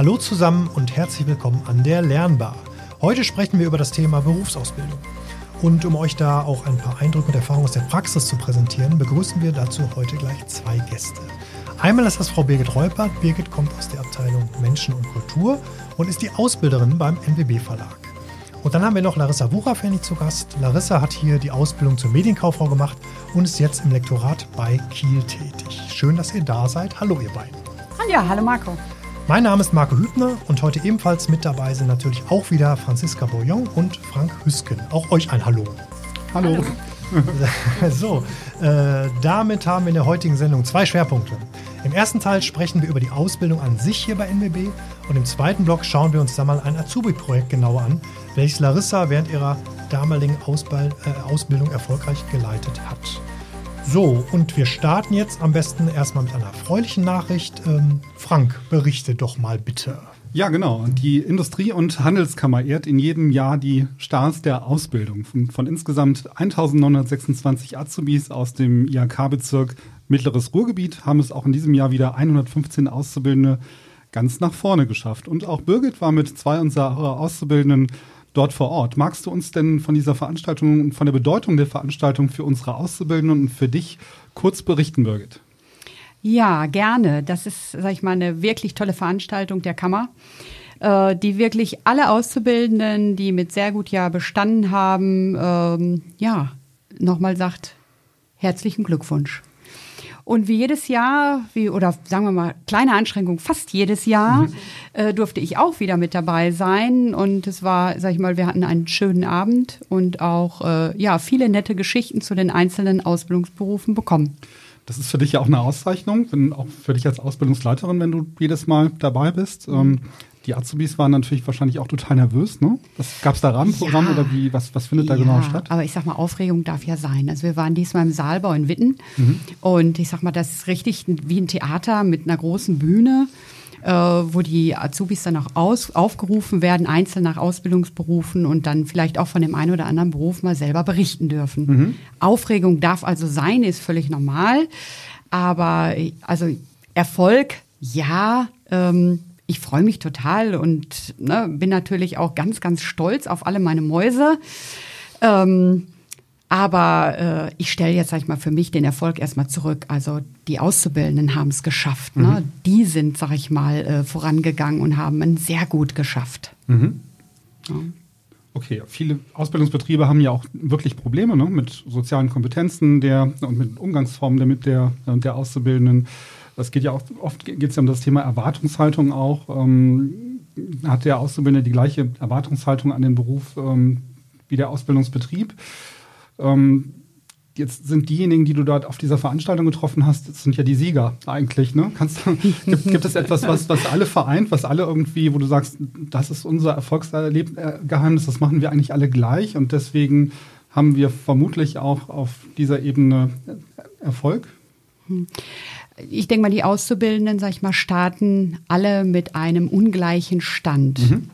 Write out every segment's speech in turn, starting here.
Hallo zusammen und herzlich willkommen an der Lernbar. Heute sprechen wir über das Thema Berufsausbildung. Und um euch da auch ein paar Eindrücke und Erfahrungen aus der Praxis zu präsentieren, begrüßen wir dazu heute gleich zwei Gäste. Einmal ist das Frau Birgit Reupert. Birgit kommt aus der Abteilung Menschen und Kultur und ist die Ausbilderin beim NWB Verlag. Und dann haben wir noch Larissa Wucherfenig zu Gast. Larissa hat hier die Ausbildung zur Medienkauffrau gemacht und ist jetzt im Lektorat bei Kiel tätig. Schön, dass ihr da seid. Hallo ihr beiden. Ja, hallo Marco. Mein Name ist Marco Hübner und heute ebenfalls mit dabei sind natürlich auch wieder Franziska Bourillon und Frank Hüsken. Auch euch ein Hallo. Hallo. Hallo. so, äh, damit haben wir in der heutigen Sendung zwei Schwerpunkte. Im ersten Teil sprechen wir über die Ausbildung an sich hier bei NWB und im zweiten Block schauen wir uns dann mal ein Azubi-Projekt genauer an, welches Larissa während ihrer damaligen Ausbildung, äh, Ausbildung erfolgreich geleitet hat. So, und wir starten jetzt am besten erstmal mit einer erfreulichen Nachricht. Ähm, Frank, berichte doch mal bitte. Ja, genau. Die Industrie- und Handelskammer ehrt in jedem Jahr die Stars der Ausbildung. Von, von insgesamt 1926 Azubis aus dem IHK-Bezirk Mittleres Ruhrgebiet haben es auch in diesem Jahr wieder 115 Auszubildende ganz nach vorne geschafft. Und auch Birgit war mit zwei unserer Auszubildenden dort vor Ort. Magst du uns denn von dieser Veranstaltung und von der Bedeutung der Veranstaltung für unsere Auszubildenden und für dich kurz berichten, Birgit? Ja, gerne. Das ist, sag ich mal, eine wirklich tolle Veranstaltung der Kammer, äh, die wirklich alle Auszubildenden, die mit sehr gut ja bestanden haben, ähm, ja, nochmal sagt, herzlichen Glückwunsch. Und wie jedes Jahr, wie, oder sagen wir mal, kleine Anschränkung, fast jedes Jahr, mhm. äh, durfte ich auch wieder mit dabei sein. Und es war, sag ich mal, wir hatten einen schönen Abend und auch äh, ja, viele nette Geschichten zu den einzelnen Ausbildungsberufen bekommen. Das ist für dich ja auch eine Auszeichnung, wenn, auch für dich als Ausbildungsleiterin, wenn du jedes Mal dabei bist. Ähm, die Azubis waren natürlich wahrscheinlich auch total nervös, ne? Gab es da Rahmenprogramm ja. oder wie, was, was findet ja, da genau statt? Aber ich sag mal, Aufregung darf ja sein. Also wir waren diesmal im Saalbau in Witten mhm. und ich sag mal, das ist richtig wie ein Theater mit einer großen Bühne. Äh, wo die Azubis dann auch aus, aufgerufen werden, einzeln nach Ausbildungsberufen und dann vielleicht auch von dem einen oder anderen Beruf mal selber berichten dürfen. Mhm. Aufregung darf also sein, ist völlig normal, aber also Erfolg, ja, ähm, ich freue mich total und ne, bin natürlich auch ganz, ganz stolz auf alle meine Mäuse. Ähm, aber äh, ich stelle jetzt, sag ich mal, für mich den Erfolg erstmal zurück. Also die Auszubildenden haben es geschafft. Ne? Mhm. Die sind, sag ich mal, äh, vorangegangen und haben es sehr gut geschafft. Mhm. Ja. Okay, viele Ausbildungsbetriebe haben ja auch wirklich Probleme ne, mit sozialen Kompetenzen der und mit Umgangsformen der, mit der, der Auszubildenden. Das geht ja auch, oft geht es ja um das Thema Erwartungshaltung auch. Ähm, hat der Auszubildende die gleiche Erwartungshaltung an den Beruf ähm, wie der Ausbildungsbetrieb? Ähm, jetzt sind diejenigen, die du dort auf dieser Veranstaltung getroffen hast, das sind ja die Sieger eigentlich. Ne? Kannst, gibt, gibt es etwas, was, was alle vereint, was alle irgendwie, wo du sagst, das ist unser Erfolgsgeheimnis, das machen wir eigentlich alle gleich und deswegen haben wir vermutlich auch auf dieser Ebene Erfolg? Hm ich denke mal, die Auszubildenden, sag ich mal, starten alle mit einem ungleichen Stand. Mhm.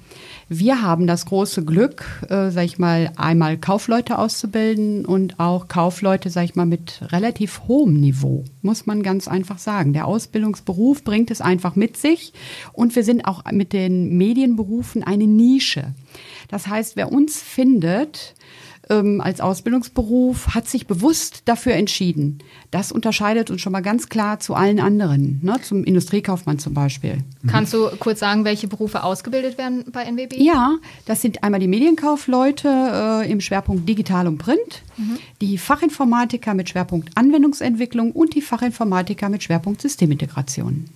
Wir haben das große Glück, äh, sag ich mal, einmal Kaufleute auszubilden und auch Kaufleute, sag ich mal, mit relativ hohem Niveau, muss man ganz einfach sagen. Der Ausbildungsberuf bringt es einfach mit sich und wir sind auch mit den Medienberufen eine Nische. Das heißt, wer uns findet, ähm, als Ausbildungsberuf, hat sich bewusst dafür entschieden. Das unterscheidet uns schon mal ganz klar zu allen anderen, ne? zum Industriekaufmann zum Beispiel. Mhm. Kannst du kurz sagen, welche Berufe ausgebildet werden bei NWB? Ja, das sind einmal die Medienkaufleute äh, im Schwerpunkt Digital und Print, mhm. die Fachinformatiker mit Schwerpunkt Anwendungsentwicklung und die Fachinformatiker mit Schwerpunkt Systemintegration.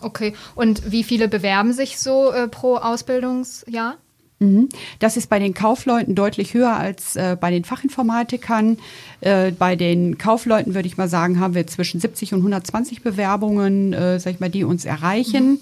Okay, und wie viele bewerben sich so äh, pro Ausbildungsjahr? Mhm. Das ist bei den Kaufleuten deutlich höher als äh, bei den Fachinformatikern. Äh, bei den Kaufleuten würde ich mal sagen, haben wir zwischen 70 und 120 Bewerbungen, äh, sag ich mal, die uns erreichen. Mhm.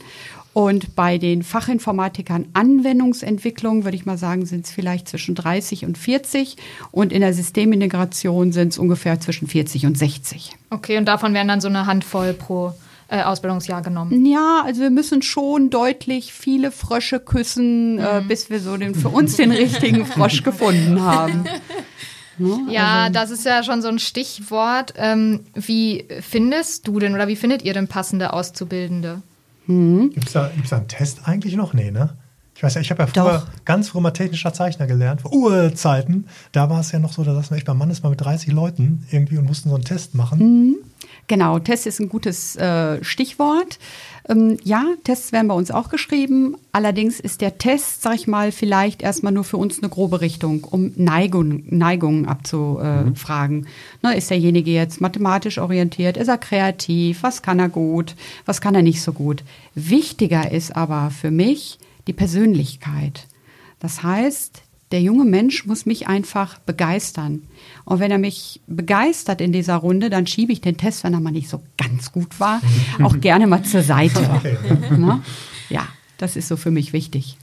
Und bei den Fachinformatikern Anwendungsentwicklung würde ich mal sagen, sind es vielleicht zwischen 30 und 40. Und in der Systemintegration sind es ungefähr zwischen 40 und 60. Okay, und davon wären dann so eine Handvoll pro äh, Ausbildungsjahr genommen? Ja, also wir müssen schon deutlich viele Frösche küssen, äh, mhm. äh, bis wir so den für uns den richtigen Frosch gefunden haben. Ja, ja also. das ist ja schon so ein Stichwort. Ähm, wie findest du denn oder wie findet ihr denn passende Auszubildende? Mhm. Gibt es da, gibt's da einen Test eigentlich noch? Nee, ne? Ich weiß ja, ich habe ja früher Doch. ganz früher mal technischer Zeichner gelernt, vor Urzeiten. Da war es ja noch so, da saßen wir echt beim Mannes mal mit 30 Leuten irgendwie und mussten so einen Test machen. Mhm. Genau, Test ist ein gutes äh, Stichwort. Ähm, ja, Tests werden bei uns auch geschrieben. Allerdings ist der Test, sag ich mal, vielleicht erstmal nur für uns eine grobe Richtung, um Neigung, Neigungen abzufragen. Mhm. Ne, ist derjenige jetzt mathematisch orientiert? Ist er kreativ? Was kann er gut? Was kann er nicht so gut? Wichtiger ist aber für mich die Persönlichkeit. Das heißt, der junge Mensch muss mich einfach begeistern. Und wenn er mich begeistert in dieser Runde, dann schiebe ich den Test, wenn er mal nicht so ganz gut war, auch gerne mal zur Seite. Okay. Ne? Ja, das ist so für mich wichtig.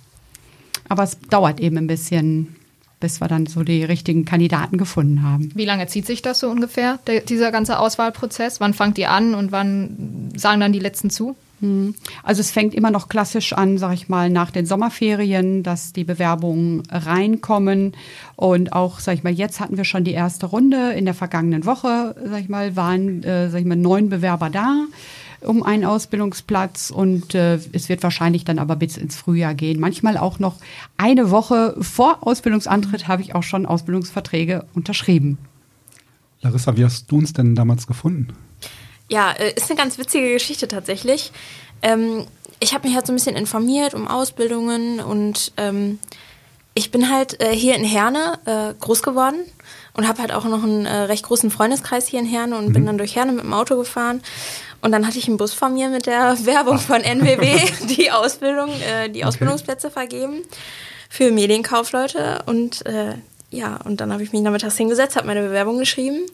Aber es dauert eben ein bisschen, bis wir dann so die richtigen Kandidaten gefunden haben. Wie lange zieht sich das so ungefähr, der, dieser ganze Auswahlprozess? Wann fangt ihr an und wann sagen dann die letzten zu? Hm. Also es fängt immer noch klassisch an, sag ich mal, nach den Sommerferien, dass die Bewerbungen reinkommen. Und auch, sag ich mal, jetzt hatten wir schon die erste Runde. In der vergangenen Woche, sag ich mal, waren, äh, sag ich mal, neun Bewerber da um einen Ausbildungsplatz und äh, es wird wahrscheinlich dann aber bis ins Frühjahr gehen. Manchmal auch noch eine Woche vor Ausbildungsantritt habe ich auch schon Ausbildungsverträge unterschrieben. Larissa, wie hast du uns denn damals gefunden? Ja, äh, ist eine ganz witzige Geschichte tatsächlich. Ähm, ich habe mich halt so ein bisschen informiert um Ausbildungen und ähm, ich bin halt äh, hier in Herne äh, groß geworden und habe halt auch noch einen äh, recht großen Freundeskreis hier in Herne und mhm. bin dann durch Herne mit dem Auto gefahren. Und dann hatte ich einen Bus vor mir mit der Werbung von NWW, die Ausbildung, äh, die Ausbildungsplätze okay. vergeben für Medienkaufleute. Und äh, ja, und dann habe ich mich nachmittags hingesetzt, habe meine Bewerbung geschrieben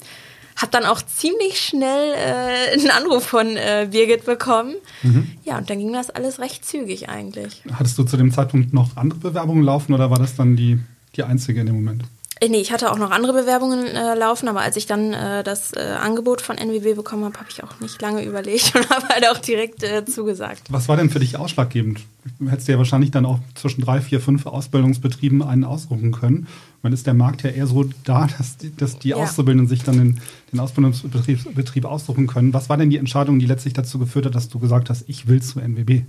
habe dann auch ziemlich schnell äh, einen Anruf von äh, Birgit bekommen. Mhm. Ja, und dann ging das alles recht zügig eigentlich. Hattest du zu dem Zeitpunkt noch andere Bewerbungen laufen oder war das dann die, die einzige in dem Moment? Äh, nee, ich hatte auch noch andere Bewerbungen äh, laufen, aber als ich dann äh, das äh, Angebot von NWB bekommen habe, habe ich auch nicht lange überlegt und habe halt auch direkt äh, zugesagt. Was war denn für dich ausschlaggebend? Du hättest ja wahrscheinlich dann auch zwischen drei, vier, fünf Ausbildungsbetrieben einen ausrufen können. Man ist der Markt ja eher so da, dass die, dass die ja. Auszubildenden sich dann den, den Ausbildungsbetrieb Betrieb aussuchen können. Was war denn die Entscheidung, die letztlich dazu geführt hat, dass du gesagt hast, ich will zu NWB?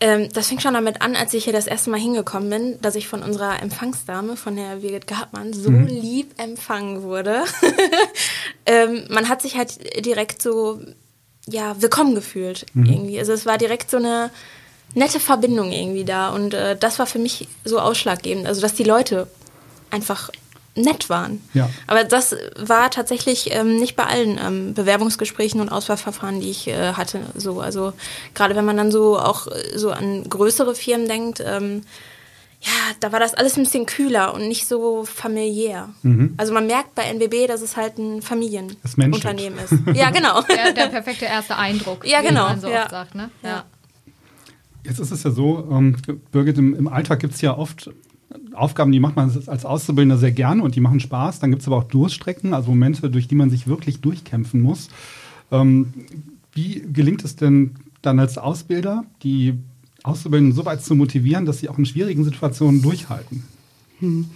Ähm, das fing schon damit an, als ich hier das erste Mal hingekommen bin, dass ich von unserer Empfangsdame, von der Birgit Gartmann, so mhm. lieb empfangen wurde. ähm, man hat sich halt direkt so, ja, willkommen gefühlt mhm. irgendwie. Also es war direkt so eine nette Verbindung irgendwie da und äh, das war für mich so ausschlaggebend. Also dass die Leute einfach nett waren. Ja. Aber das war tatsächlich ähm, nicht bei allen ähm, Bewerbungsgesprächen und Auswahlverfahren, die ich äh, hatte. So, also gerade wenn man dann so auch äh, so an größere Firmen denkt, ähm, ja, da war das alles ein bisschen kühler und nicht so familiär. Mhm. Also man merkt bei NWB, dass es halt ein Familienunternehmen ist. Ja, genau. Der, der, perfekte erste Eindruck, ja, genau. wie man so ja. oft sagt. Ne? Ja. Jetzt ist es ja so, ähm, Birgit, im, im Alltag gibt es ja oft Aufgaben, die macht man als Auszubildender sehr gerne und die machen Spaß. Dann gibt es aber auch Durststrecken, also Momente, durch die man sich wirklich durchkämpfen muss. Ähm, wie gelingt es denn dann als Ausbilder, die Auszubildenden so weit zu motivieren, dass sie auch in schwierigen Situationen durchhalten? Hm.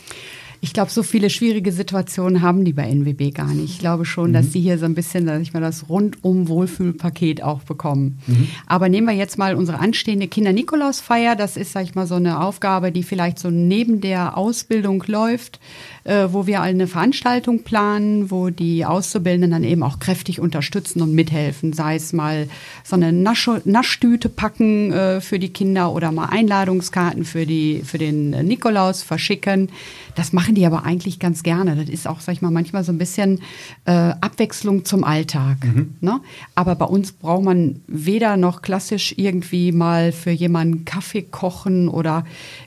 Ich glaube, so viele schwierige Situationen haben die bei NWB gar nicht. Ich glaube schon, mhm. dass die hier so ein bisschen, dass ich mal das rundum Wohlfühlpaket auch bekommen. Mhm. Aber nehmen wir jetzt mal unsere anstehende Kinder-Nikolaus-Feier. Das ist, sag ich mal, so eine Aufgabe, die vielleicht so neben der Ausbildung läuft äh, wo wir eine Veranstaltung planen, wo die Auszubildenden dann eben auch kräftig unterstützen und mithelfen, sei es mal so eine Nasch Naschtüte packen äh, für die Kinder oder mal Einladungskarten für, die, für den Nikolaus verschicken. Das machen die aber eigentlich ganz gerne. Das ist auch, sag ich mal, manchmal so ein bisschen äh, Abwechslung zum Alltag. Mhm. Ne? Aber bei uns braucht man weder noch klassisch irgendwie mal für jemanden Kaffee kochen oder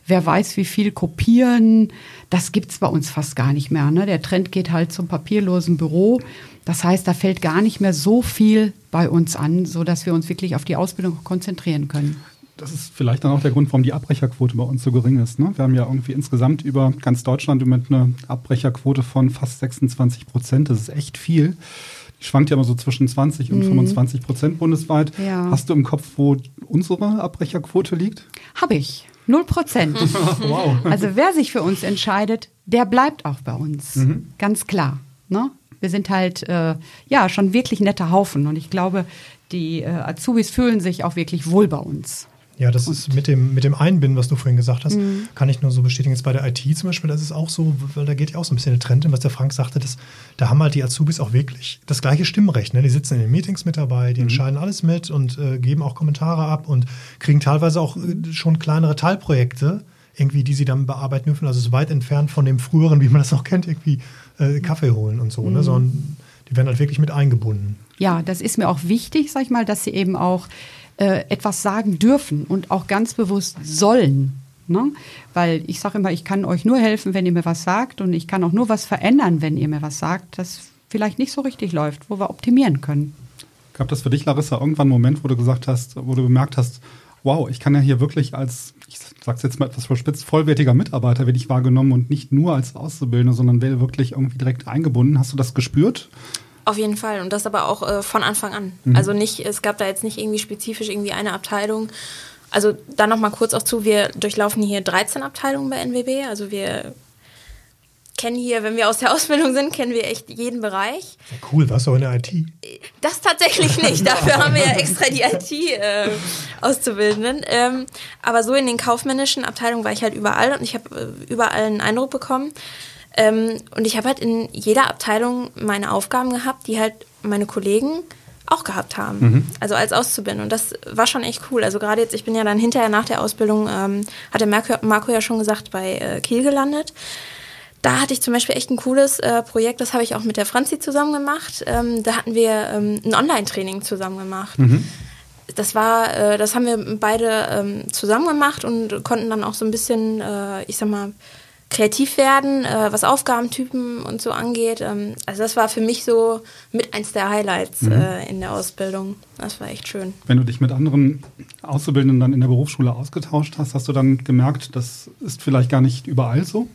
wer weiß wie viel kopieren. Das gibt es bei uns fast gar nicht mehr. Ne? Der Trend geht halt zum papierlosen Büro. Das heißt, da fällt gar nicht mehr so viel bei uns an, sodass wir uns wirklich auf die Ausbildung konzentrieren können. Das ist vielleicht dann auch der Grund, warum die Abbrecherquote bei uns so gering ist. Ne? Wir haben ja irgendwie insgesamt über ganz Deutschland mit einer Abbrecherquote von fast 26 Prozent. Das ist echt viel. Die schwankt ja immer so zwischen 20 und mhm. 25 Prozent bundesweit. Ja. Hast du im Kopf, wo unsere Abbrecherquote liegt? Habe ich. Null Prozent. wow. Also wer sich für uns entscheidet, der bleibt auch bei uns. Mhm. Ganz klar. Ne? Wir sind halt äh, ja schon wirklich netter Haufen und ich glaube, die äh, Azubis fühlen sich auch wirklich wohl bei uns. Ja, das ist mit dem, mit dem Einbinden, was du vorhin gesagt hast, mhm. kann ich nur so bestätigen. Jetzt bei der IT zum Beispiel, das ist auch so, weil da geht ja auch so ein bisschen der Trend hin, was der Frank sagte, dass, da haben halt die Azubis auch wirklich das gleiche Stimmrecht. Ne? Die sitzen in den Meetings mit dabei, die mhm. entscheiden alles mit und äh, geben auch Kommentare ab und kriegen teilweise auch äh, schon kleinere Teilprojekte, irgendwie, die sie dann bearbeiten dürfen. Also es ist weit entfernt von dem früheren, wie man das noch kennt, irgendwie äh, Kaffee holen und so, ne? mhm. ne? sondern die werden halt wirklich mit eingebunden. Ja, das ist mir auch wichtig, sag ich mal, dass sie eben auch äh, etwas sagen dürfen und auch ganz bewusst sollen. Ne? Weil ich sage immer, ich kann euch nur helfen, wenn ihr mir was sagt und ich kann auch nur was verändern, wenn ihr mir was sagt, das vielleicht nicht so richtig läuft, wo wir optimieren können. Gab das für dich, Larissa, irgendwann einen Moment, wo du gesagt hast, wo du bemerkt hast, wow, ich kann ja hier wirklich als, ich sag's jetzt mal etwas verspitzt, vollwertiger Mitarbeiter werde ich wahrgenommen und nicht nur als Auszubildender, sondern werde wirklich irgendwie direkt eingebunden. Hast du das gespürt? Auf jeden Fall und das aber auch äh, von Anfang an. Mhm. Also nicht, es gab da jetzt nicht irgendwie spezifisch irgendwie eine Abteilung. Also dann noch mal kurz auch zu, wir durchlaufen hier 13 Abteilungen bei NWB, also wir kennen hier, wenn wir aus der Ausbildung sind, kennen wir echt jeden Bereich. Ja, cool, warst du auch in der IT? Das tatsächlich nicht. Dafür haben wir ja extra die IT-Auszubildenden. Äh, ähm, aber so in den kaufmännischen Abteilungen war ich halt überall und ich habe äh, überall einen Eindruck bekommen. Ähm, und ich habe halt in jeder Abteilung meine Aufgaben gehabt, die halt meine Kollegen auch gehabt haben. Mhm. Also als Auszubildende. Und das war schon echt cool. Also gerade jetzt, ich bin ja dann hinterher nach der Ausbildung, ähm, hat der Marco, Marco, ja schon gesagt, bei äh, Kiel gelandet. Da hatte ich zum Beispiel echt ein cooles äh, Projekt, das habe ich auch mit der Franzi zusammen gemacht. Ähm, da hatten wir ähm, ein Online-Training zusammen gemacht. Mhm. Das war, äh, das haben wir beide ähm, zusammen gemacht und konnten dann auch so ein bisschen, äh, ich sag mal, kreativ werden, äh, was Aufgabentypen und so angeht. Ähm, also das war für mich so mit eins der Highlights mhm. äh, in der Ausbildung. Das war echt schön. Wenn du dich mit anderen Auszubildenden dann in der Berufsschule ausgetauscht hast, hast du dann gemerkt, das ist vielleicht gar nicht überall so?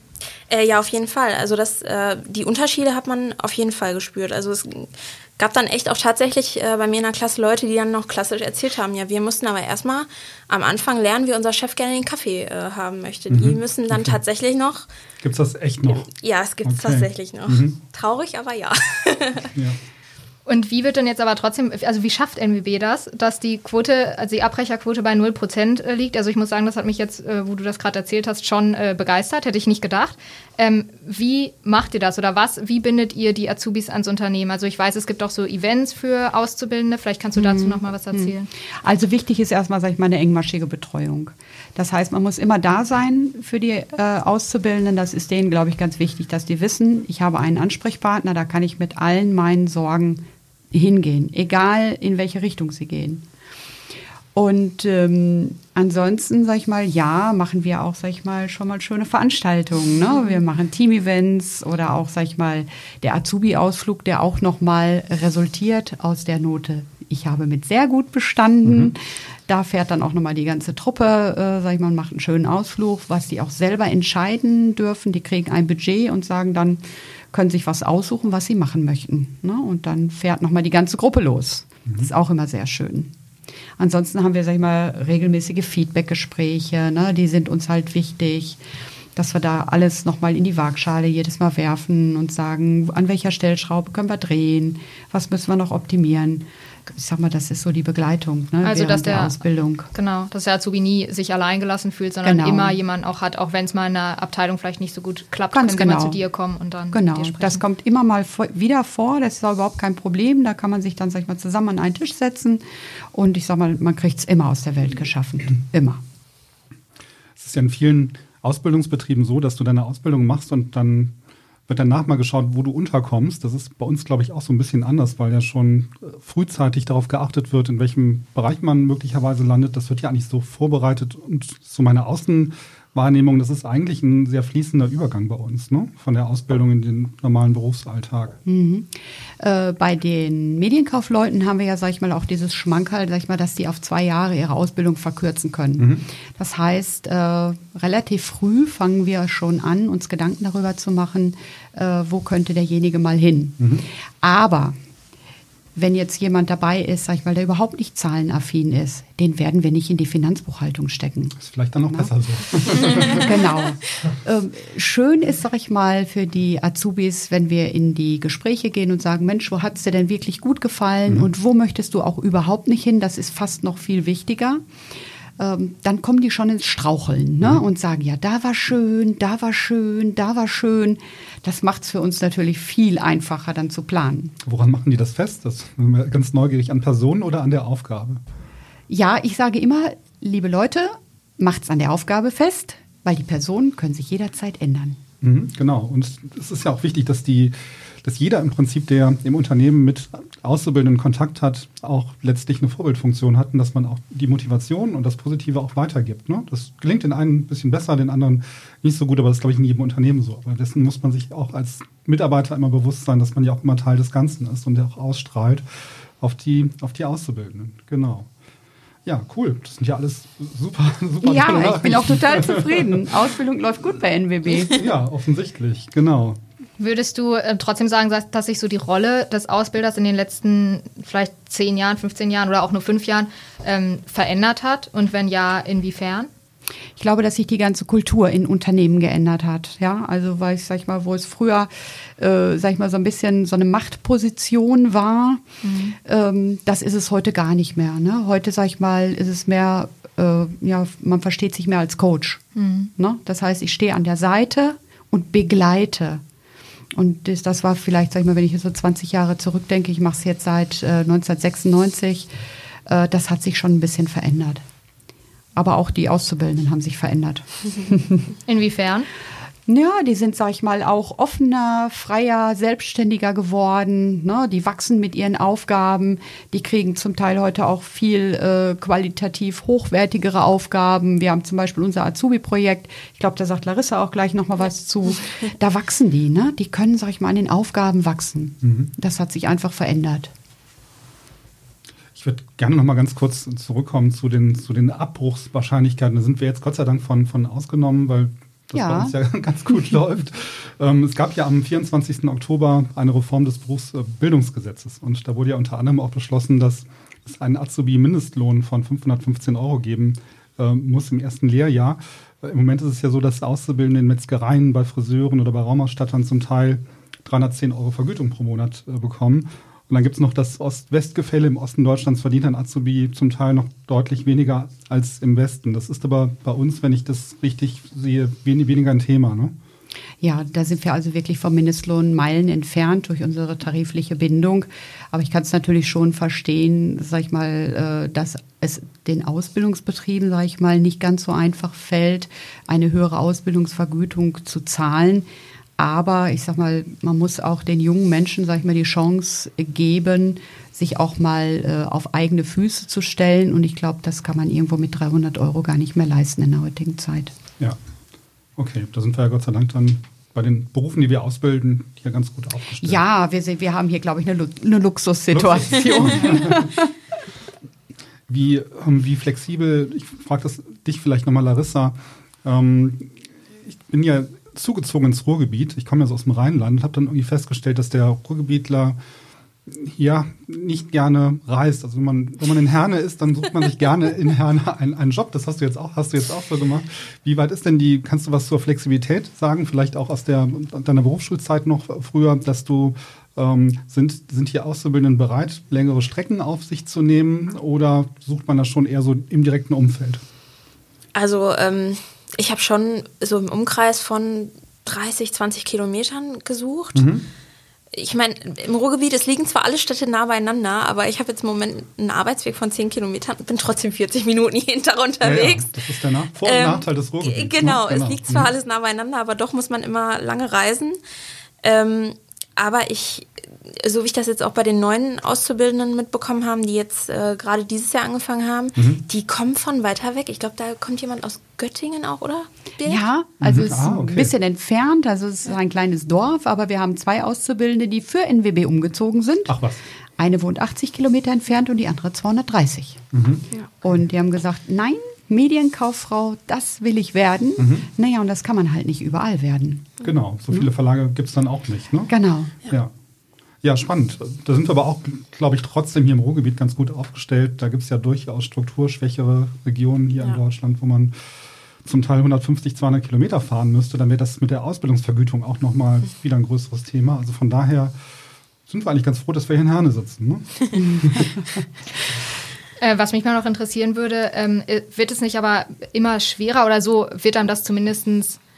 Äh, ja, auf jeden Fall. Also das, äh, die Unterschiede hat man auf jeden Fall gespürt. Also es gab dann echt auch tatsächlich äh, bei mir in der Klasse Leute, die dann noch klassisch erzählt haben, ja, wir mussten aber erstmal am Anfang lernen, wie unser Chef gerne den Kaffee äh, haben möchte. Mhm. Die müssen dann okay. tatsächlich noch. Gibt es das echt noch? Ja, es gibt es okay. tatsächlich noch. Mhm. Traurig, aber ja. ja. Und wie wird denn jetzt aber trotzdem, also wie schafft NWB das, dass die Quote, also die Abbrecherquote bei 0% äh, liegt? Also ich muss sagen, das hat mich jetzt, äh, wo du das gerade erzählt hast, schon äh, begeistert, hätte ich nicht gedacht. Ähm, wie macht ihr das oder was, wie bindet ihr die Azubis ans Unternehmen? Also ich weiß, es gibt auch so Events für Auszubildende, vielleicht kannst du dazu mhm. noch mal was erzählen. Also wichtig ist erstmal, sag ich mal, eine engmaschige Betreuung. Das heißt, man muss immer da sein für die äh, Auszubildenden. Das ist denen, glaube ich, ganz wichtig, dass die wissen, ich habe einen Ansprechpartner, da kann ich mit allen meinen Sorgen hingehen, egal in welche Richtung sie gehen. Und ähm, ansonsten, sag ich mal, ja, machen wir auch, sag ich mal, schon mal schöne Veranstaltungen. Ne? Wir machen Team-Events oder auch, sag ich mal, der Azubi-Ausflug, der auch noch mal resultiert aus der Note. Ich habe mit sehr gut bestanden. Mhm. Da fährt dann auch noch mal die ganze Truppe, äh, sag ich mal, macht einen schönen Ausflug, was die auch selber entscheiden dürfen. Die kriegen ein Budget und sagen dann, können sich was aussuchen, was sie machen möchten. Ne? Und dann fährt nochmal die ganze Gruppe los. Mhm. Das ist auch immer sehr schön. Ansonsten haben wir, sag ich mal, regelmäßige Feedbackgespräche. Ne? Die sind uns halt wichtig, dass wir da alles nochmal in die Waagschale jedes Mal werfen und sagen, an welcher Stellschraube können wir drehen, was müssen wir noch optimieren ich sag mal, das ist so die Begleitung ne, also, dass der, der, Ausbildung. Genau, dass der Azubi nie sich alleingelassen fühlt, sondern genau. immer jemand auch hat, auch wenn es mal in der Abteilung vielleicht nicht so gut klappt, Ganz können genau. sie mal zu dir kommen und dann Genau, das kommt immer mal wieder vor, das ist auch überhaupt kein Problem, da kann man sich dann, sag ich mal, zusammen an einen Tisch setzen und ich sag mal, man kriegt es immer aus der Welt geschaffen, immer. Es ist ja in vielen Ausbildungsbetrieben so, dass du deine Ausbildung machst und dann wird danach mal geschaut, wo du unterkommst. Das ist bei uns, glaube ich, auch so ein bisschen anders, weil ja schon äh, frühzeitig darauf geachtet wird, in welchem Bereich man möglicherweise landet. Das wird ja eigentlich so vorbereitet und so meine Außen Wahrnehmung, das ist eigentlich ein sehr fließender Übergang bei uns, ne? von der Ausbildung in den normalen Berufsalltag. Mhm. Äh, bei den Medienkaufleuten haben wir ja, sag ich mal, auch dieses Schmankerl, sag ich mal, dass die auf zwei Jahre ihre Ausbildung verkürzen können. Mhm. Das heißt, äh, relativ früh fangen wir schon an, uns Gedanken darüber zu machen, äh, wo könnte derjenige mal hin. Mhm. Aber wenn jetzt jemand dabei ist, sag ich mal, der überhaupt nicht zahlenaffin ist, den werden wir nicht in die Finanzbuchhaltung stecken. Ist vielleicht dann noch Ja. besser so. genau. Ähm, schön ist, sag ich mal, für die Azubis, wenn wir in die Gespräche gehen und sagen, Mensch, wo hat's dir denn wirklich gut gefallen und wo möchtest du auch überhaupt nicht hin? Das ist fast noch viel wichtiger. Ähm, dann kommen die schon ins Straucheln ne? und sagen, ja, da war schön, da war schön, da war schön. Das macht's für uns natürlich viel einfacher, dann zu planen. Woran machen die das fest? Das sind wir ganz neugierig an Personen oder an der Aufgabe? Ja, ich sage immer, liebe Leute, macht's an der Aufgabe fest, weil die Personen können sich jederzeit ändern. Mhm, genau. Und es ist ja auch wichtig, dass die, dass jeder im Prinzip, der im Unternehmen mit Auszubildenden Kontakt hat, auch letztlich eine Vorbildfunktion hat und dass man auch die Motivation und das Positive auch weitergibt. Ne? Das gelingt den einen ein bisschen besser, den anderen nicht so gut, aber das ist, glaube ich, in jedem Unternehmen so. Aber dessen muss man sich auch als Mitarbeiter immer bewusst sein, dass man ja auch immer Teil des Ganzen ist und der auch ausstrahlt auf die, auf die Auszubildenden. Genau. Ja, cool. Das sind ja alles super, super tolle Ja, ich bin auch total zufrieden. Ausbildung läuft gut bei NWB. Ja, offensichtlich, genau. Würdest du äh, trotzdem sagen, dass, dass sich so die Rolle des Ausbilders in den letzten vielleicht 10 Jahren, 15 Jahren oder auch nur 5 Jahren ähm, verändert hat? Und wenn ja, inwiefern? Ich glaube, dass sich die ganze Kultur in Unternehmen geändert hat. Ja, also weil ich sag ich mal, wo es früher, äh, sag ich mal, so ein bisschen so eine Machtposition war, ähm, das ist es heute gar nicht mehr. Ne? Heute, sag ich mal, ist es mehr, äh, ja, man versteht sich mehr als Coach. Ne? Das heißt, ich stehe an der Seite und begleite. Und das, das war vielleicht, sag ich mal, wenn ich jetzt so 20 Jahre zurückdenke, ich mache es jetzt seit äh, 1996, äh, das hat sich schon ein bisschen verändert. Aber auch die Auszubildenden haben sich verändert. Inwiefern? Ja, die sind, sag ich mal, auch offener, freier, selbstständiger geworden. Ne? Die wachsen mit ihren Aufgaben. Die kriegen zum Teil heute auch viel äh, qualitativ hochwertigere Aufgaben. Wir haben zum Beispiel unser Azubi-Projekt. Ich glaube, da sagt Larissa auch gleich noch mal was zu. Da wachsen die. Ne? Die können, sag ich mal, an den Aufgaben wachsen. Das hat sich einfach verändert. Ich würde gerne noch mal ganz kurz zurückkommen zu den, zu den Abbruchswahrscheinlichkeiten. Da sind wir jetzt Gott sei Dank von, von ausgenommen, weil das Ja. bei uns ja ganz gut läuft. Ähm, es gab ja am 24. Oktober eine Reform des Berufsbildungsgesetzes. Und da wurde ja unter anderem auch beschlossen, dass es einen Azubi-Mindestlohn von 515 Euro geben äh, muss im ersten Lehrjahr. Äh, Im Moment ist es ja so, dass Auszubildende in Metzgereien, bei Friseuren oder bei Raumausstattern zum Teil 310 Euro Vergütung pro Monat äh, bekommen. Und dann gibt es noch das Ost-West-Gefälle. Im Osten Deutschlands verdient ein Azubi zum Teil noch deutlich weniger als im Westen. Das ist aber bei uns, wenn ich das richtig sehe, wen weniger ein Thema. Ne? Ja, da sind wir also wirklich vom Mindestlohn Meilen entfernt durch unsere tarifliche Bindung. Aber ich kann es natürlich schon verstehen, sag ich mal, äh, dass es den Ausbildungsbetrieben, sag ich mal, nicht ganz so einfach fällt, eine höhere Ausbildungsvergütung zu zahlen. Aber ich sag mal, man muss auch den jungen Menschen, sag ich mal, die Chance geben, sich auch mal äh, auf eigene Füße zu stellen. Und ich glaube, das kann man irgendwo mit 300 Euro gar nicht mehr leisten in der heutigen Zeit. Ja. Okay, da sind wir ja Gott sei Dank dann bei den Berufen, die wir ausbilden, hier ganz gut aufgestellt. Ja, wir, wir haben hier, glaube ich, eine, eine Luxussituation. Wie, ähm, wie flexibel, ich frage das dich vielleicht nochmal, Larissa. Ähm, ich bin ja zugezogen ins Ruhrgebiet. Ich komme ja so aus dem Rheinland und habe dann irgendwie festgestellt, dass der Ruhrgebietler ja nicht gerne reist. Also wenn man, wenn man in Herne ist, dann sucht man sich gerne in Herne einen, einen Job. Das hast du jetzt auch, hast du jetzt auch so gemacht. Wie weit ist denn die, kannst du was zur Flexibilität sagen? Vielleicht auch aus der deiner Berufsschulzeit noch früher, dass du ähm, sind, sind hier Auszubildenden bereit, längere Strecken auf sich zu nehmen oder sucht man das schon eher so im direkten Umfeld? Also ähm, ich habe schon so im Umkreis von 30, 20 Kilometern gesucht. Ich meine, im Ruhrgebiet, es liegen zwar alle Städte nah beieinander, aber ich habe jetzt im Moment einen Arbeitsweg von 10 Kilometern und bin trotzdem 40 Minuten jeden Tag unterwegs. Ja, ja, das ist der Nach Vor- und Ähm, Nachteil des Ruhrgebiets. Genau, ne? es liegt zwar Mhm. alles nah beieinander, aber doch muss man immer lange reisen. Ähm, aber ich, so wie ich das jetzt auch bei den neuen Auszubildenden mitbekommen haben, die jetzt äh, gerade dieses Jahr angefangen haben, Mhm. die kommen von weiter weg. Ich glaube, da kommt jemand aus Göttingen auch, oder? Birgit? Ja, also es ist Ah, okay. ein bisschen entfernt, also es ist ein kleines Dorf, aber wir haben zwei Auszubildende, die für NWB umgezogen sind. Ach was. Eine wohnt 80 Kilometer entfernt und die andere 230. Mhm. Und die haben gesagt, nein, Medienkauffrau, das will ich werden. Mhm. Naja, und das kann man halt nicht überall werden. Genau, so viele Verlage gibt es dann auch nicht. Ne? Genau. Ja. Ja, spannend. Da sind wir aber auch, glaube ich, trotzdem hier im Ruhrgebiet ganz gut aufgestellt. Da gibt es ja durchaus strukturschwächere Regionen hier ja. in Deutschland, wo man zum Teil 150, 200 Kilometer fahren müsste. Dann wäre das mit der Ausbildungsvergütung auch nochmal wieder ein größeres Thema. Also von daher sind wir eigentlich ganz froh, dass wir hier in Herne sitzen. Ne? Äh, was mich mal noch interessieren würde, ähm, äh, wird es nicht aber immer schwerer oder so wird einem das zumindest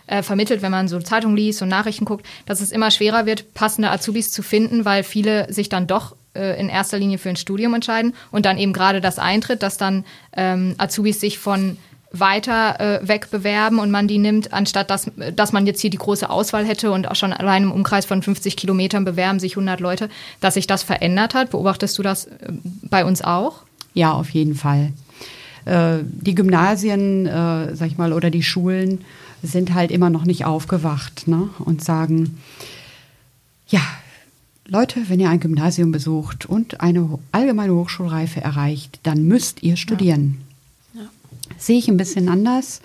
äh, vermittelt, wenn man so Zeitungen liest und Nachrichten guckt, dass es immer schwerer wird, passende Azubis zu finden, weil viele sich dann doch äh, in erster Linie für ein Studium entscheiden und dann eben gerade das eintritt, dass dann ähm, Azubis sich von weiter äh, wegbewerben und man die nimmt, anstatt dass, dass man jetzt hier die große Auswahl hätte und auch schon allein im Umkreis von 50 Kilometern bewerben sich 100 Leute, dass sich das verändert hat. Beobachtest du das äh, bei uns auch? Ja, auf jeden Fall. Äh, die Gymnasien, äh, sag ich mal, oder die Schulen sind halt immer noch nicht aufgewacht ne? und sagen, ja, Leute, wenn ihr ein Gymnasium besucht und eine allgemeine Hochschulreife erreicht, dann müsst ihr studieren. Ja. Ja. Sehe ich ein bisschen anders.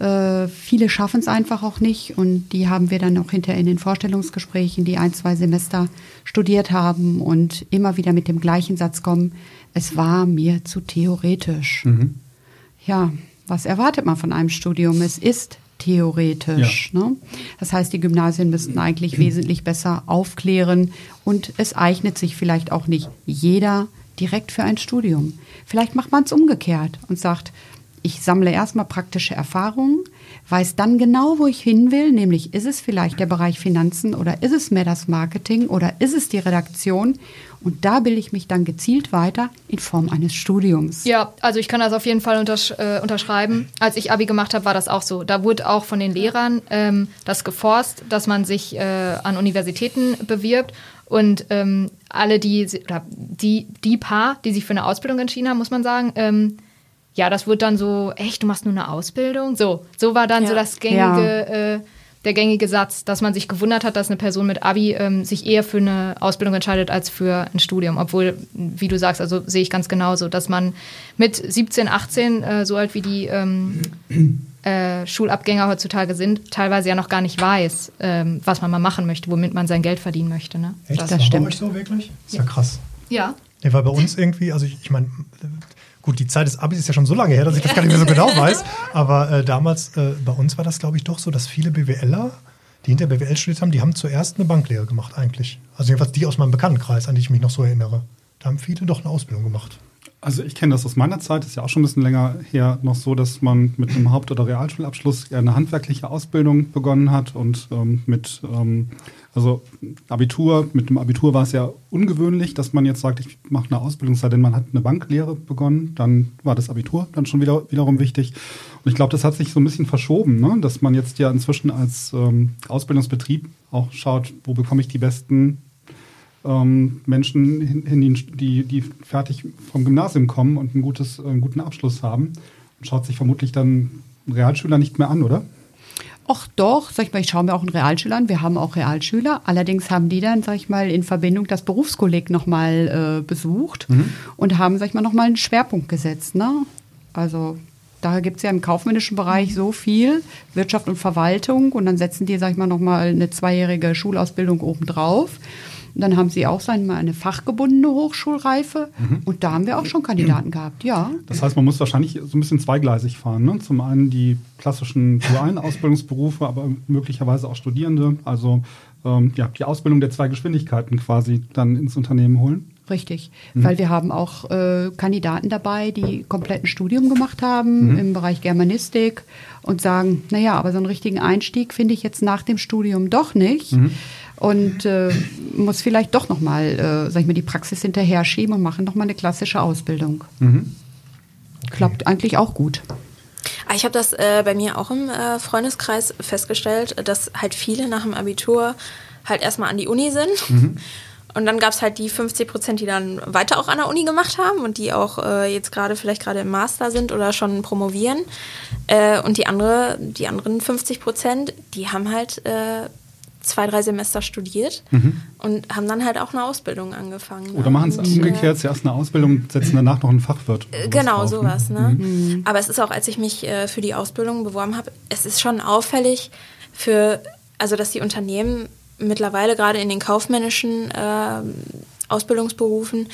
Äh, viele schaffen es einfach auch nicht und die haben wir dann auch hinterher in den Vorstellungsgesprächen, die ein, zwei Semester studiert haben und immer wieder mit dem gleichen Satz kommen, es war mir zu theoretisch. Mhm. Ja, was erwartet man von einem Studium? Es ist theoretisch. Ja. Ne? Das heißt, die Gymnasien müssten eigentlich wesentlich besser aufklären und es eignet sich vielleicht auch nicht jeder direkt für ein Studium. Vielleicht macht man es umgekehrt und sagt, ich sammle erstmal praktische Erfahrungen, weiß dann genau, wo ich hin will, nämlich ist es vielleicht der Bereich Finanzen oder ist es mehr das Marketing oder ist es die Redaktion und da bilde ich mich dann gezielt weiter in Form eines Studiums. Ja, also ich kann das auf jeden Fall untersch äh, unterschreiben. Als ich Abi gemacht habe, war das auch so. Da wurde auch von den Lehrern ähm, das geforst, dass man sich äh, an Universitäten bewirbt. Und ähm, alle, die, oder die, die Paar, die sich für eine Ausbildung entschieden haben, muss man sagen, ähm, ja, das wird dann so, echt, du machst nur eine Ausbildung? So, so war dann ja. so das gängige, ja. äh, der gängige Satz, dass man sich gewundert hat, dass eine Person mit Abi ähm, sich eher für eine Ausbildung entscheidet als für ein Studium. Obwohl, wie du sagst, also sehe ich ganz genauso, dass man mit 17, 18, äh, so alt wie die ähm, äh, Schulabgänger heutzutage sind, teilweise ja noch gar nicht weiß, ähm, was man mal machen möchte, womit man sein Geld verdienen möchte. Ne? Echt? Das, das stimmt. Euch so wirklich? Ist ja, ja krass. Ja. Nee, weil bei uns irgendwie, also ich, ich meine, Gut, die Zeit des Abis ist ja schon so lange her, dass ich das gar nicht mehr so genau weiß. Aber äh, damals, äh, bei uns war das, glaube ich, doch so, dass viele BWLer, die hinter BWL studiert haben, die haben zuerst eine Banklehre gemacht eigentlich. Also jedenfalls die aus meinem Bekanntenkreis, an die ich mich noch so erinnere. Da haben viele doch eine Ausbildung gemacht. Also ich kenne das aus meiner Zeit, ist ja auch schon ein bisschen länger her, noch so, dass man mit einem Haupt- oder Realschulabschluss eine handwerkliche Ausbildung begonnen hat und ähm, mit ähm, also Abitur, mit dem Abitur war es ja ungewöhnlich, dass man jetzt sagt, ich mache eine Ausbildung, sei denn man hat eine Banklehre begonnen, dann war das Abitur dann schon wieder wiederum wichtig. Und ich glaube, das hat sich so ein bisschen verschoben, ne? dass man jetzt ja inzwischen als ähm, Ausbildungsbetrieb auch schaut, wo bekomme ich die besten ähm, Menschen hin, hin, die, die fertig vom Gymnasium kommen und ein gutes, einen guten Abschluss haben. Und schaut sich vermutlich dann Realschüler nicht mehr an, oder? Ach doch, sag ich mal, ich schaue mir auch einen Realschüler an. Wir haben auch Realschüler. Allerdings haben die dann, sag ich mal, in Verbindung das Berufskolleg nochmal äh, besucht mhm. und haben, sag ich mal, nochmal einen Schwerpunkt gesetzt. Ne? Also da gibt es ja im kaufmännischen Bereich so viel, Wirtschaft und Verwaltung. Und dann setzen die, sag ich mal, nochmal eine zweijährige Schulausbildung obendrauf. Und dann haben sie auch wir, eine fachgebundene Hochschulreife. Mhm. Und da haben wir auch schon Kandidaten gehabt, ja. Das heißt, man muss wahrscheinlich so ein bisschen zweigleisig fahren. Ne? Zum einen die klassischen dualen Ausbildungsberufe, aber möglicherweise auch Studierende. Also ähm, ja, die Ausbildung der zwei Geschwindigkeiten quasi dann ins Unternehmen holen. Richtig, mhm. weil wir haben auch äh, Kandidaten dabei, die komplett ein Studium gemacht haben mhm. im Bereich Germanistik und sagen, naja, aber so einen richtigen Einstieg finde ich jetzt nach dem Studium doch nicht. Mhm und äh, muss vielleicht doch nochmal, äh, sag ich mal, die Praxis hinterher schieben und machen nochmal eine klassische Ausbildung. Mhm. Okay. Klappt eigentlich auch gut. Ah, ich habe das äh, bei mir auch im äh, Freundeskreis festgestellt, dass halt viele nach dem Abitur halt erstmal an die Uni sind. Mhm. Und dann gab es halt die 50 Prozent, die dann weiter auch an der Uni gemacht haben und die auch äh, jetzt gerade vielleicht gerade im Master sind oder schon promovieren. Äh, und die andere, die anderen 50 Prozent, die haben halt äh, zwei, drei Semester studiert mhm. und haben dann halt auch eine Ausbildung angefangen. Oder machen es umgekehrt, zuerst eine Ausbildung, setzen danach noch einen Fachwirt. Genau, drauf, ne? sowas. Ne? Mhm. Aber es ist auch, als ich mich äh, für die Ausbildung beworben habe, es ist schon auffällig für, also dass die Unternehmen mittlerweile gerade in den kaufmännischen äh, Ausbildungsberufen,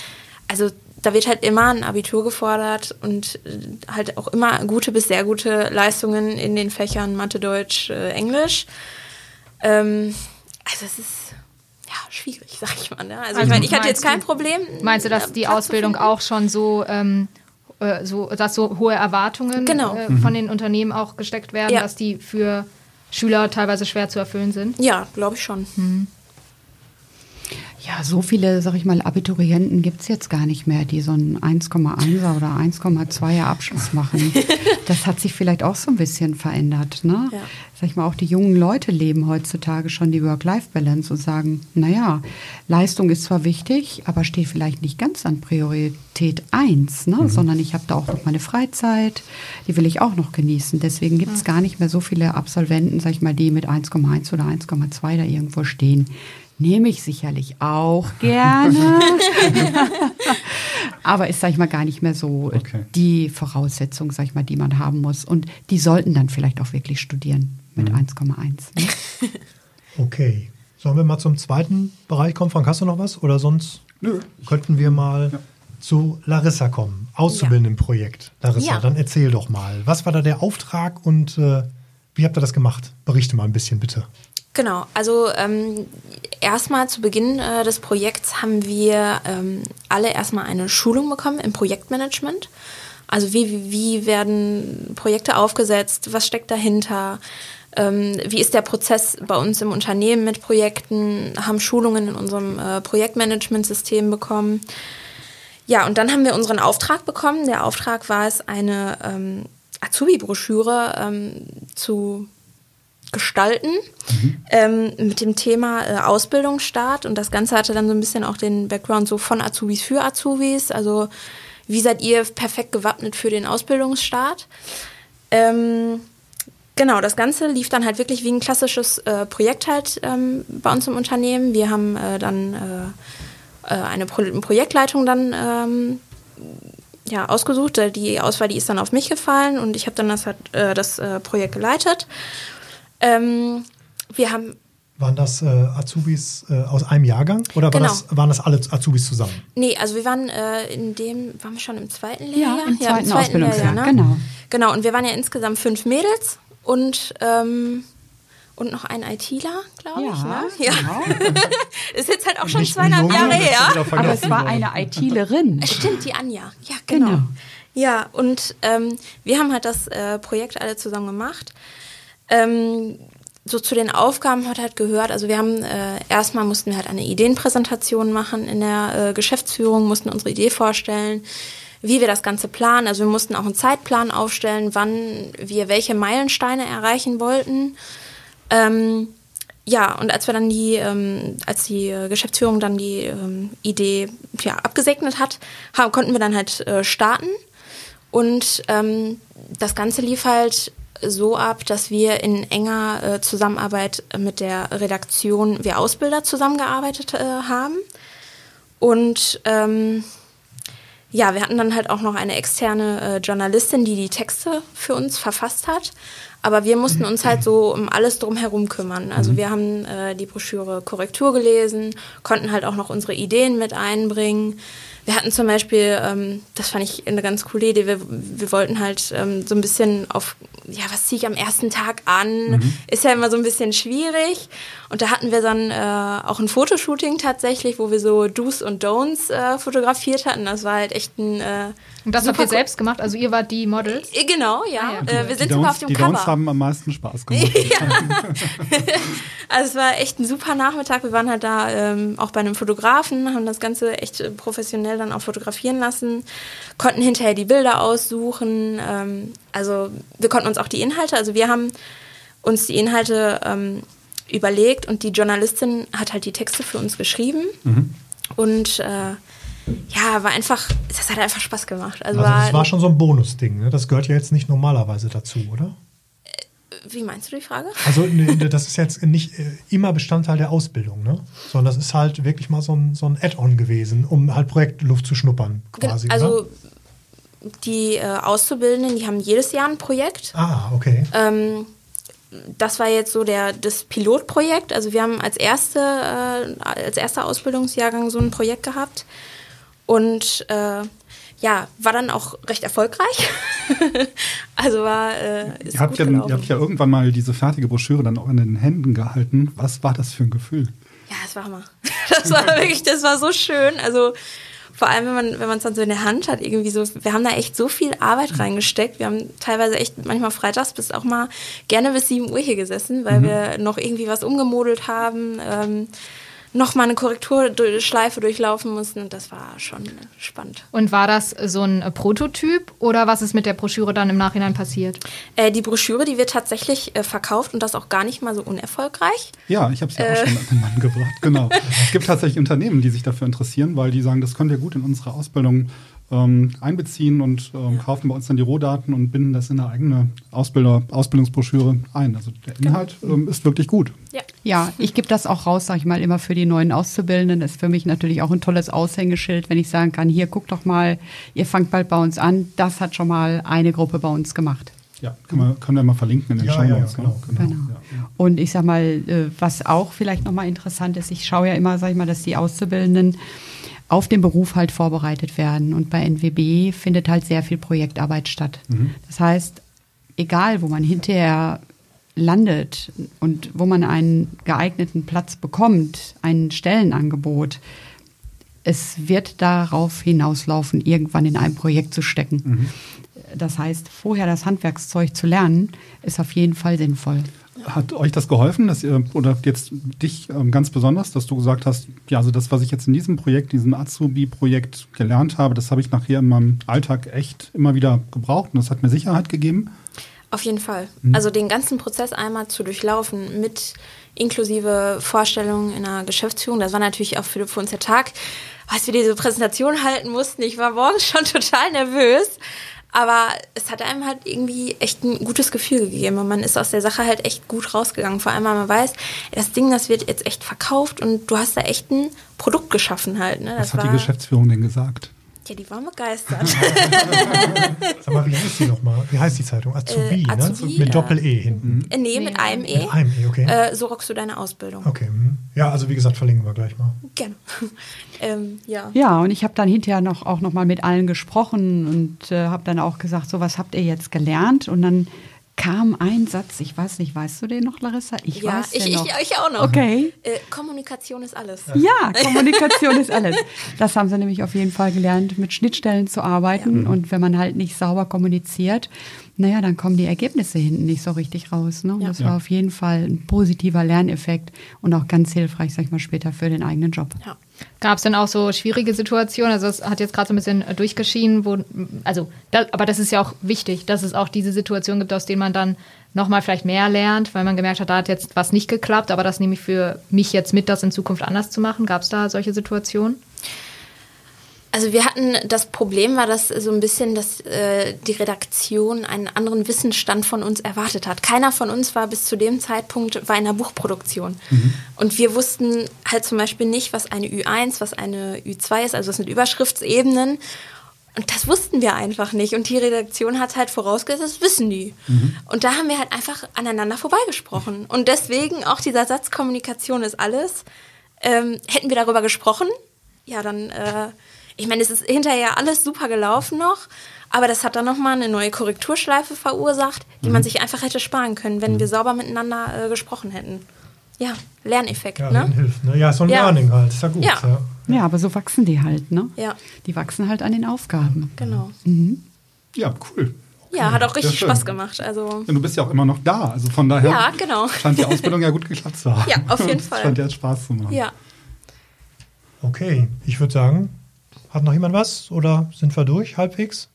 also da wird halt immer ein Abitur gefordert und äh, halt auch immer gute bis sehr gute Leistungen in den Fächern Mathe, Deutsch, äh, Englisch. Ähm, also es ist ja schwierig, sag ich mal. Ne? Also, ich Also meine, ich hatte jetzt meinst du- kein Problem. Meinst du, dass äh, die Platz Ausbildung auch schon so, ähm, äh, so, dass so hohe Erwartungen Genau. äh, von den Unternehmen auch gesteckt werden, Ja. dass die für Schüler teilweise schwer zu erfüllen sind? Ja, glaube ich schon. Ja, so viele, sag ich mal, Abiturienten gibt es jetzt gar nicht mehr, die so einen 1,1er oder 1,2er Abschluss machen. Das hat sich vielleicht auch so ein bisschen verändert. Ne? Ja. Sag ich mal, auch die jungen Leute leben heutzutage schon die Work-Life-Balance und sagen, naja, Leistung ist zwar wichtig, aber steht vielleicht nicht ganz an Priorität 1, ne? sondern ich habe da auch noch meine Freizeit, die will ich auch noch genießen. Deswegen gibt es gar nicht mehr so viele Absolventen, sag ich mal, die mit 1,1 oder 1,2 da irgendwo stehen. Nehme ich sicherlich auch gerne. Aber ist, sag ich mal, gar nicht mehr so Okay. die Voraussetzung, sag ich mal, die man haben muss. Und die sollten dann vielleicht auch wirklich studieren mit 1,1. ne? Okay. Sollen wir mal zum zweiten Bereich kommen? Frank, hast du noch was? Oder sonst Nö. könnten wir mal zu Larissa kommen, Auszubildendenprojekt. Larissa, Ja. dann erzähl doch mal. Was war da der Auftrag und äh, wie habt ihr das gemacht? Berichte mal ein bisschen, bitte. Genau, also ähm, erstmal zu Beginn äh, des Projekts haben wir ähm, alle erstmal eine Schulung bekommen im Projektmanagement. Also wie, wie, werden Projekte aufgesetzt, was steckt dahinter, ähm, wie ist der Prozess bei uns im Unternehmen mit Projekten, haben Schulungen in unserem äh, Projektmanagementsystem bekommen. Ja, und dann haben wir unseren Auftrag bekommen. Der Auftrag war es, eine ähm, Azubi-Broschüre ähm, zu gestalten ähm, mit dem Thema äh, Ausbildungsstart. Und das Ganze hatte dann so ein bisschen auch den Background so von Azubis für Azubis. Also wie seid ihr perfekt gewappnet für den Ausbildungsstart? Ähm, Genau, das Ganze lief dann halt wirklich wie ein klassisches äh, Projekt halt ähm, bei uns im Unternehmen. Wir haben äh, dann äh, äh, eine Pro Projektleitung dann ähm, ja, ausgesucht. Die Auswahl, die ist dann auf mich gefallen und ich habe dann das, halt, äh, das äh, Projekt geleitet. Ähm, wir haben Waren das äh, Azubis äh, aus einem Jahrgang oder war Genau. das, waren das alle Azubis zusammen? Nee, also wir waren äh, in dem, waren wir schon im zweiten Lehrjahr? im zweiten Ausbildungsjahr, ne? genau. Genau, und wir waren ja insgesamt fünf Mädels und, ähm, und noch ein ITler, glaube ich. Ja, Ne? Ja. genau. Ist jetzt halt auch schon zweieinhalb Jahre her. Aber es war eine ITlerin. Stimmt, die Anja. Ja, genau. Genau. Ja, und ähm, wir haben halt das äh, Projekt alle zusammen gemacht. Ähm, so zu den Aufgaben hat halt gehört, also wir haben äh, erstmal mussten wir halt eine Ideenpräsentation machen in der äh, Geschäftsführung, mussten unsere Idee vorstellen, wie wir das Ganze planen. Also wir mussten auch einen Zeitplan aufstellen, wann wir welche Meilensteine erreichen wollten. Ähm, ja, und als wir dann die, ähm, als die äh, Geschäftsführung dann die ähm, Idee ja, abgesegnet hat, haben, konnten wir dann halt äh, starten. Und ähm, das Ganze lief halt so ab, dass wir in enger äh, Zusammenarbeit mit der Redaktion Wir Ausbilder zusammengearbeitet äh, haben. Und ähm, ja, wir hatten dann halt auch noch eine externe äh, Journalistin, die die Texte für uns verfasst hat. Aber wir mussten uns halt so um alles drumherum kümmern. Also wir haben äh, die Broschüre Korrektur gelesen, konnten halt auch noch unsere Ideen mit einbringen. Wir hatten zum Beispiel, ähm, das fand ich eine ganz coole Idee, wir, wir wollten halt ähm, so ein bisschen auf, ja, was ziehe ich am ersten Tag an? Ist ja immer so ein bisschen schwierig. Und da hatten wir dann äh, auch ein Fotoshooting tatsächlich, wo wir so Do's und Don'ts äh, fotografiert hatten. Das war halt echt ein äh, Und das habt ihr selbst gemacht? Also ihr wart die Models? Äh, Genau, ja. Ah, ja. Äh, wir Die sind sogar auf dem die Cover. Downs haben am meisten Spaß gemacht. Also es war echt ein super Nachmittag. Wir waren halt da ähm, auch bei einem Fotografen, haben das Ganze echt äh, professionell dann auch fotografieren lassen, konnten hinterher die Bilder aussuchen. Ähm, also wir konnten uns auch die Inhalte, also wir haben uns die Inhalte ähm, überlegt und die Journalistin hat halt die Texte für uns geschrieben. Und äh, ja, war einfach, das hat einfach Spaß gemacht. Also, Also das war, war schon so ein Bonusding. Ne? Das gehört ja jetzt nicht normalerweise dazu, oder? Wie meinst du die Frage? Also ne, das ist jetzt nicht äh, immer Bestandteil der Ausbildung, ne? sondern das ist halt wirklich mal so ein, so ein Add-on gewesen, um halt Projektluft zu schnuppern quasi. also oder? die äh, Auszubildenden, die haben jedes Jahr ein Projekt. Ah, okay. Ähm, das war jetzt so der, das Pilotprojekt. Also wir haben als erste, äh, als erster Ausbildungsjahrgang so ein Projekt gehabt. Und äh, ja, war dann auch recht erfolgreich. also war. Äh, ihr, habt ja, ihr habt ja irgendwann mal diese fertige Broschüre dann auch in den Händen gehalten. Was war das für ein Gefühl? Ja, das war Hammer. Das war wirklich, das war so schön. Also vor allem, wenn man wenn man es dann so in der Hand hat, irgendwie so, wir haben da echt so viel Arbeit reingesteckt. Wir haben teilweise echt manchmal freitags bis auch mal gerne bis 7 Uhr hier gesessen, weil mhm. wir noch irgendwie was umgemodelt haben. Ähm, nochmal eine Korrekturschleife durchlaufen mussten und das war schon spannend. Und war das so ein Prototyp oder was ist mit der Broschüre dann im Nachhinein passiert? Äh, die Broschüre, die wird tatsächlich äh, verkauft und das auch gar nicht mal so unerfolgreich. Ja, ich habe sie äh. auch schon an den Mann gebracht, genau. es gibt tatsächlich Unternehmen, die sich dafür interessieren, weil die sagen, das könnt ihr gut in unsere Ausbildung ähm, einbeziehen und ähm, kaufen bei uns dann die Rohdaten und binden das in eine eigene Ausbilder, Ausbildungsbroschüre ein. Also der genau. Inhalt ähm, ist wirklich gut. Ja, ja ich gebe das auch raus, sage ich mal, immer für die neuen Auszubildenden. Das ist für mich natürlich auch ein tolles Aushängeschild, wenn ich sagen kann, hier, guckt doch mal, ihr fangt bald bei uns an. Das hat schon mal eine Gruppe bei uns gemacht. Ja, können wir, können wir mal verlinken in den ja, Show Ja, genau, genau. genau. Ja. Und ich sag mal, äh, was auch vielleicht nochmal interessant ist, ich schaue ja immer, sag ich mal, dass die Auszubildenden auf den Beruf halt vorbereitet werden. Und bei NWB findet halt sehr viel Projektarbeit statt. Mhm. Das heißt, egal wo man hinterher landet und wo man einen geeigneten Platz bekommt, ein Stellenangebot, es wird darauf hinauslaufen, irgendwann in ein Projekt zu stecken. Mhm. Das heißt, vorher das Handwerkszeug zu lernen, ist auf jeden Fall sinnvoll. Hat euch das geholfen, dass ihr, oder jetzt dich ähm, ganz besonders, dass du gesagt hast, ja, also das, was ich jetzt in diesem Projekt, diesem Azubi-Projekt gelernt habe, das habe ich nachher in meinem Alltag echt immer wieder gebraucht und das hat mir Sicherheit gegeben? Auf jeden Fall. Mhm. Also den ganzen Prozess einmal zu durchlaufen mit inklusive Vorstellungen in der Geschäftsführung, das war natürlich auch für, für uns der Tag, als wir diese Präsentation halten mussten. Ich war morgens schon total nervös. Aber es hat einem halt irgendwie echt ein gutes Gefühl gegeben und man ist aus der Sache halt echt gut rausgegangen. Vor allem, weil man weiß, das Ding, das wird jetzt echt verkauft und du hast da echt ein Produkt geschaffen halt. Ne? Was hat die Geschäftsführung denn gesagt? Ja, die waren begeistert. Sag mal, wie heißt die nochmal? Wie heißt die Zeitung? Azubi, äh, Azubi ne? Mit Doppel-E hinten. Äh, nee, mit einem E. Mit einem E, okay. Äh, so rockst du deine Ausbildung. Okay. Hm. Ja, also wie gesagt, verlinken wir gleich mal. Gerne. ähm, ja. ja, und ich habe dann hinterher noch auch nochmal mit allen gesprochen und äh, habe dann auch gesagt, so was habt ihr jetzt gelernt? Und dann kam ein Satz, ich weiß nicht, weißt du den noch, Larissa? Ich ja, weiß ich, noch. Ich, ich auch noch. Okay. Äh, Kommunikation ist alles. Ja, Kommunikation ist alles. Das haben sie nämlich auf jeden Fall gelernt, mit Schnittstellen zu arbeiten. Ja. Und wenn man halt nicht sauber kommuniziert, naja, dann kommen die Ergebnisse hinten nicht so richtig raus. Ne? Ja. Das war auf jeden Fall ein positiver Lerneffekt und auch ganz hilfreich, sag ich mal, später für den eigenen Job. Ja. Gab es denn auch so schwierige Situationen? Also es hat jetzt gerade so ein bisschen durchgeschieden, wo, also, da, aber das ist ja auch wichtig, dass es auch diese Situation gibt, aus denen man dann nochmal vielleicht mehr lernt, weil man gemerkt hat, da hat jetzt was nicht geklappt, aber das nehme ich für mich jetzt mit, das in Zukunft anders zu machen. Gab es da solche Situationen? Also wir hatten das Problem war, dass so ein bisschen, dass äh, die Redaktion einen anderen Wissensstand von uns erwartet hat. Keiner von uns war bis zu dem Zeitpunkt war in der Buchproduktion. Mhm. Und wir wussten halt zum Beispiel nicht, was eine Ü1, was eine Ü2 ist, also das sind Überschriftsebenen. Und das wussten wir einfach nicht. Und die Redaktion hat halt vorausgesetzt, das wissen die. Mhm. Und da haben wir halt einfach aneinander vorbeigesprochen. Und deswegen auch dieser Satz Kommunikation ist alles. Ähm, hätten wir darüber gesprochen, ja, dann äh, ich meine, es ist hinterher alles super gelaufen noch, aber das hat dann nochmal eine neue Korrekturschleife verursacht, die mhm. man sich einfach hätte sparen können, wenn mhm. wir sauber miteinander äh, gesprochen hätten. Ja, Lerneffekt, ja, ne? Hilft, ne? Ja, so ein ja. Learning halt, ist ja gut. Ja. ja. Ja. aber so wachsen die halt, ne? Ja. Die wachsen halt an den Aufgaben. Genau. Mhm. Ja, cool. Ja, hat auch richtig Spaß gemacht. Also ja, du bist ja auch immer noch da. Also von daher ja, genau. scheint die Ausbildung ja gut geklappt zu haben. Ja, auf jeden Fall. Scheint ja Spaß zu machen. Ja. Okay, ich würde sagen, hat noch jemand was oder sind wir durch halbwegs?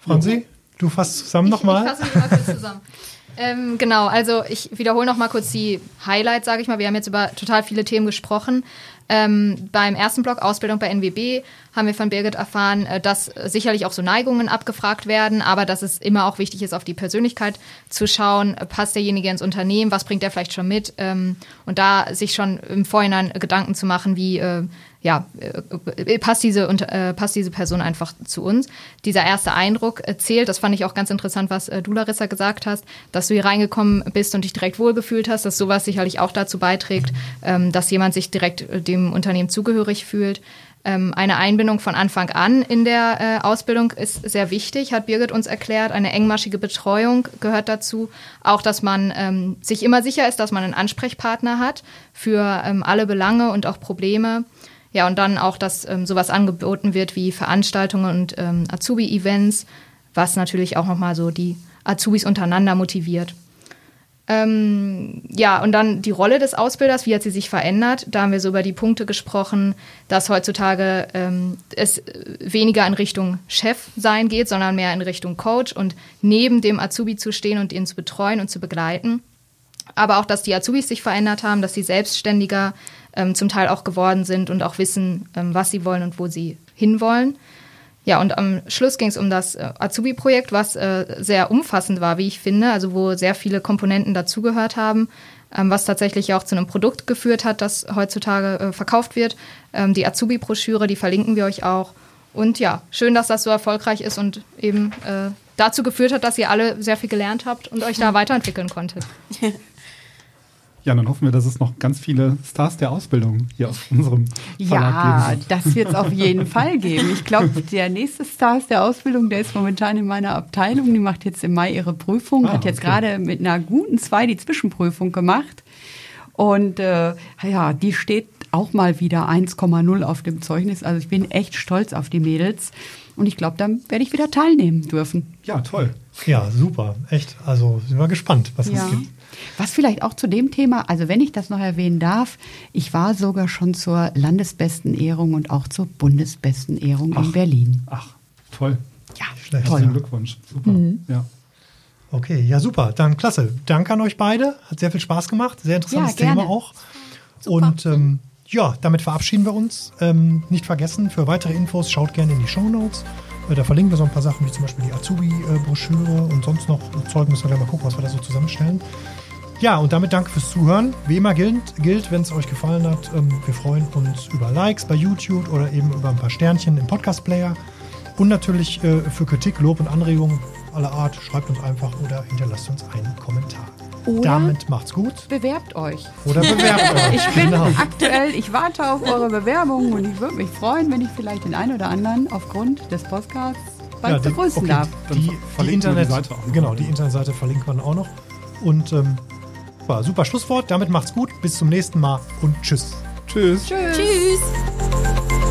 Franzi, du fasst zusammen nochmal. Ich fasse mal kurz zusammen. Ähm, genau, also ich wiederhole noch mal kurz die Highlights, sage ich mal. Wir haben jetzt über total viele Themen gesprochen. Ähm, beim ersten Blog Ausbildung bei NWB haben wir von Birgit erfahren, äh, dass sicherlich auch so Neigungen abgefragt werden, aber dass es immer auch wichtig ist, auf die Persönlichkeit zu schauen. Passt derjenige ins Unternehmen? Was bringt er vielleicht schon mit? Ähm, und da sich schon im Vorhinein Gedanken zu machen, wie äh, ja, äh, passt diese, äh, passt diese Person einfach zu uns. Dieser erste Eindruck äh, zählt, das fand ich auch ganz interessant, was äh, du, Larissa, gesagt hast, dass du hier reingekommen bist und dich direkt wohlgefühlt hast, dass sowas sicherlich auch dazu beiträgt, ähm, dass jemand sich direkt äh, dem Unternehmen zugehörig fühlt. Ähm, eine Einbindung von Anfang an in der äh, Ausbildung ist sehr wichtig, hat Birgit uns erklärt. Eine engmaschige Betreuung gehört dazu. Auch, dass man ähm, sich immer sicher ist, dass man einen Ansprechpartner hat für ähm, alle Belange und auch Probleme. Ja, und dann auch, dass ähm, sowas angeboten wird wie Veranstaltungen und ähm, Azubi-Events, was natürlich auch nochmal so die Azubis untereinander motiviert. Ähm, ja, und dann die Rolle des Ausbilders, wie hat sie sich verändert? Da haben wir so über die Punkte gesprochen, dass heutzutage ähm, es weniger in Richtung Chef sein geht, sondern mehr in Richtung Coach und neben dem Azubi zu stehen und ihn zu betreuen und zu begleiten. Aber auch, dass die Azubis sich verändert haben, dass sie selbstständiger ähm, zum Teil auch geworden sind und auch wissen, ähm, was sie wollen und wo sie hinwollen. Ja, und am Schluss ging es um das äh, Azubi-Projekt, was äh, sehr umfassend war, wie ich finde, also wo sehr viele Komponenten dazugehört haben, ähm, was tatsächlich auch zu einem Produkt geführt hat, das heutzutage äh, verkauft wird. Ähm, die Azubi-Broschüre, die verlinken wir euch auch. Und ja, schön, dass das so erfolgreich ist und eben äh, dazu geführt hat, dass ihr alle sehr viel gelernt habt und euch da weiterentwickeln konntet. Ja, dann hoffen wir, dass es noch ganz viele Stars der Ausbildung hier aus unserem Verlag Ja, geben. das wird es auf jeden Fall geben. Ich glaube, der nächste Stars der Ausbildung, der ist momentan in meiner Abteilung. Die macht jetzt im Mai ihre Prüfung, Ah, hat jetzt okay. gerade mit einer guten zwei die Zwischenprüfung gemacht. Und äh, ja, die steht auch mal wieder 1,0 auf dem Zeugnis. Also ich bin echt stolz auf die Mädels. Und ich glaube, dann werde ich wieder teilnehmen dürfen. Ja, toll. Ja, super. Echt. Also sind wir gespannt, was es gibt. Was vielleicht auch zu dem Thema, also wenn ich das noch erwähnen darf, ich war sogar schon zur landesbesten Ehrung und auch zur bundesbesten Ehrung in Berlin. Ach, toll. Ja, Schlecht. Herzlichen Ja. Glückwunsch. Super. Mhm. Ja. Okay, ja, super. Dann klasse. Danke an euch beide. Hat sehr viel Spaß gemacht. Sehr interessantes Ja. Thema auch. Und ähm, ja, damit verabschieden wir uns. Ähm, nicht vergessen, für weitere Infos schaut gerne in die Show Notes. Äh, Da verlinken wir so ein paar Sachen, wie zum Beispiel die Azubi-Broschüre und sonst noch Zeug. Müssen wir gleich mal gucken, was wir da so zusammenstellen. Ja, und damit danke fürs Zuhören. Wie immer gilt, gilt wenn es euch gefallen hat, ähm, wir freuen uns über Likes bei YouTube oder eben über ein paar Sternchen im Podcast-Player. Und natürlich äh, für Kritik, Lob und Anregungen aller Art, schreibt uns einfach oder hinterlasst uns einen Kommentar. Oder- Damit macht's gut Bewerbt euch. oder bewerbt euch. Ich bin Genau. aktuell, ich warte auf eure Bewerbungen und ich würde mich freuen, wenn ich vielleicht den einen oder anderen aufgrund des Podcasts bald die- begrüßen okay, darf. Die, die die Internet, Seite auch noch. genau, die Internetseite verlinkt man auch noch. Und ähm, Super, super Schlusswort. Damit macht's gut. Bis zum nächsten Mal und tschüss. Tschüss. Tschüss. tschüss.